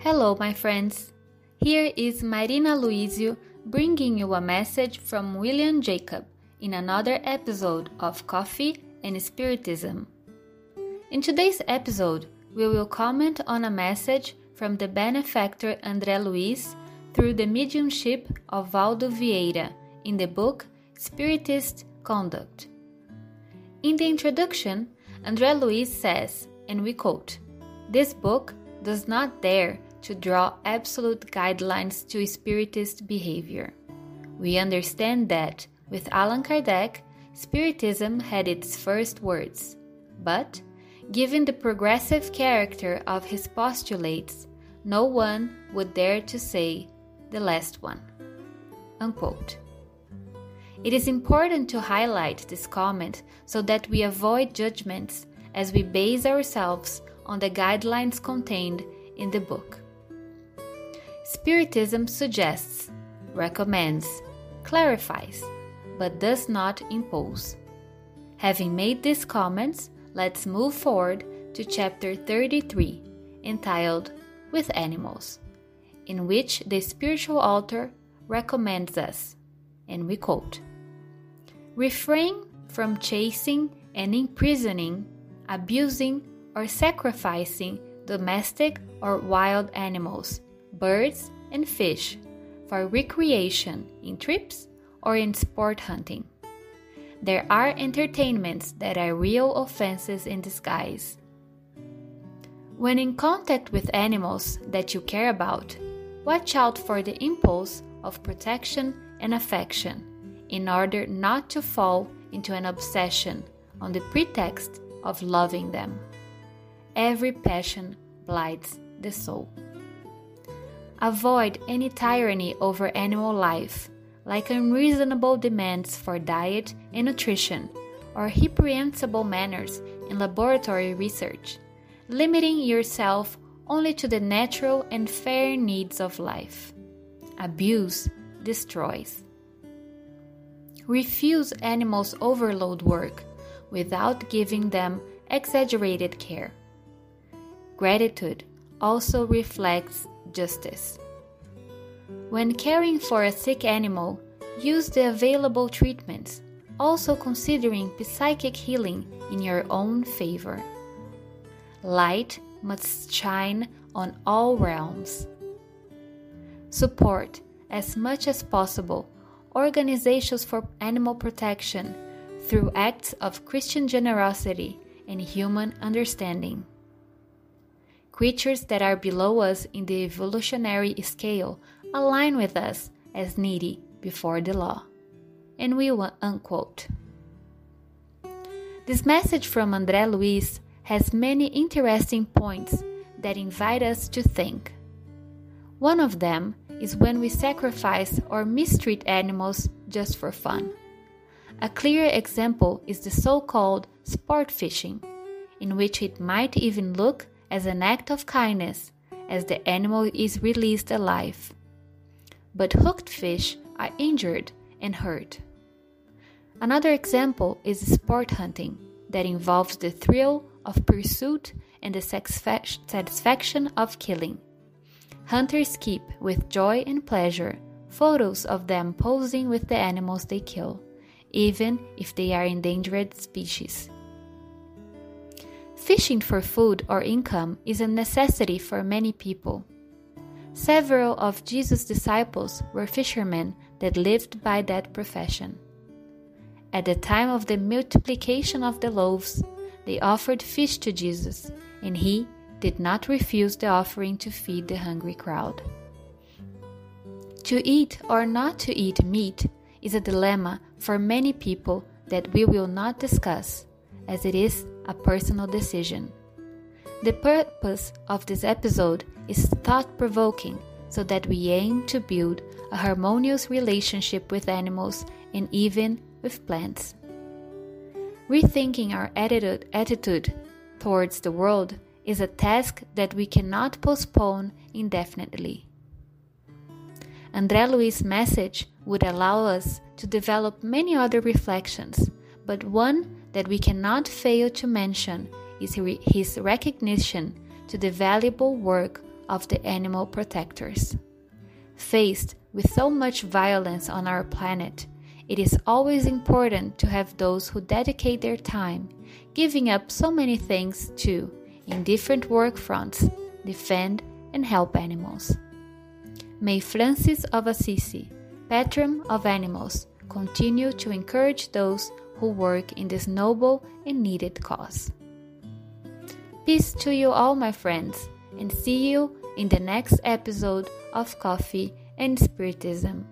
Hello, my friends. Here is Marina Luizio bringing you a message from William Jacob in another episode of Coffee and Spiritism. In today's episode, we will comment on a message from the benefactor André Luiz through the mediumship of Waldo Vieira in the book Spiritist Conduct. In the introduction, André Luiz says, and we quote, This book does not dare to draw absolute guidelines to Spiritist behavior. We understand that, with Allan Kardec, Spiritism had its first words, but, given the progressive character of his postulates, no one would dare to say the last one. Unquote. It is important to highlight this comment so that we avoid judgments as we base ourselves on the guidelines contained in the book. Spiritism suggests, recommends, clarifies, but does not impose. Having made these comments, let's move forward to chapter 33, entitled With Animals, in which the spiritual author recommends us, and we quote Refrain from chasing and imprisoning, abusing, or sacrificing domestic or wild animals, birds, and fish for recreation in trips or in sport hunting. There are entertainments that are real offenses in disguise. When in contact with animals that you care about, watch out for the impulse of protection and affection in order not to fall into an obsession on the pretext of loving them every passion blights the soul. Avoid any tyranny over animal life, like unreasonable demands for diet and nutrition, or reprehensible manners in laboratory research, limiting yourself only to the natural and fair needs of life. Abuse destroys. Refuse animals overload work without giving them exaggerated care. Gratitude also reflects justice. When caring for a sick animal, use the available treatments, also considering psychic healing in your own favor. Light must shine on all realms. Support, as much as possible, organizations for animal protection through acts of Christian generosity and human understanding. Creatures that are below us in the evolutionary scale align with us as needy before the law. And we will unquote. This message from André Luiz has many interesting points that invite us to think. One of them is when we sacrifice or mistreat animals just for fun. A clear example is the so called sport fishing, in which it might even look as an act of kindness as the animal is released alive. But hooked fish are injured and hurt. Another example is sport hunting that involves the thrill of pursuit and the satisfaction of killing. Hunters keep with joy and pleasure photos of them posing with the animals they kill, even if they are endangered species. Fishing for food or income is a necessity for many people. Several of Jesus' disciples were fishermen that lived by that profession. At the time of the multiplication of the loaves, they offered fish to Jesus, and he did not refuse the offering to feed the hungry crowd. To eat or not to eat meat is a dilemma for many people that we will not discuss, as it is a personal decision. The purpose of this episode is thought provoking so that we aim to build a harmonious relationship with animals and even with plants. Rethinking our attitude, towards the world is a task that we cannot postpone indefinitely. André Luiz's message would allow us to develop many other reflections, but one that we cannot fail to mention is his recognition to the valuable work of the animal protectors. Faced with so much violence on our planet, it is always important to have those who dedicate their time, giving up so many things to, in different work fronts, defend and help animals. May Francis of Assisi, patron of animals, continue to encourage those who work in this noble and needed cause. Peace to you all, my friends, and see you in the next episode of Coffee and Spiritism.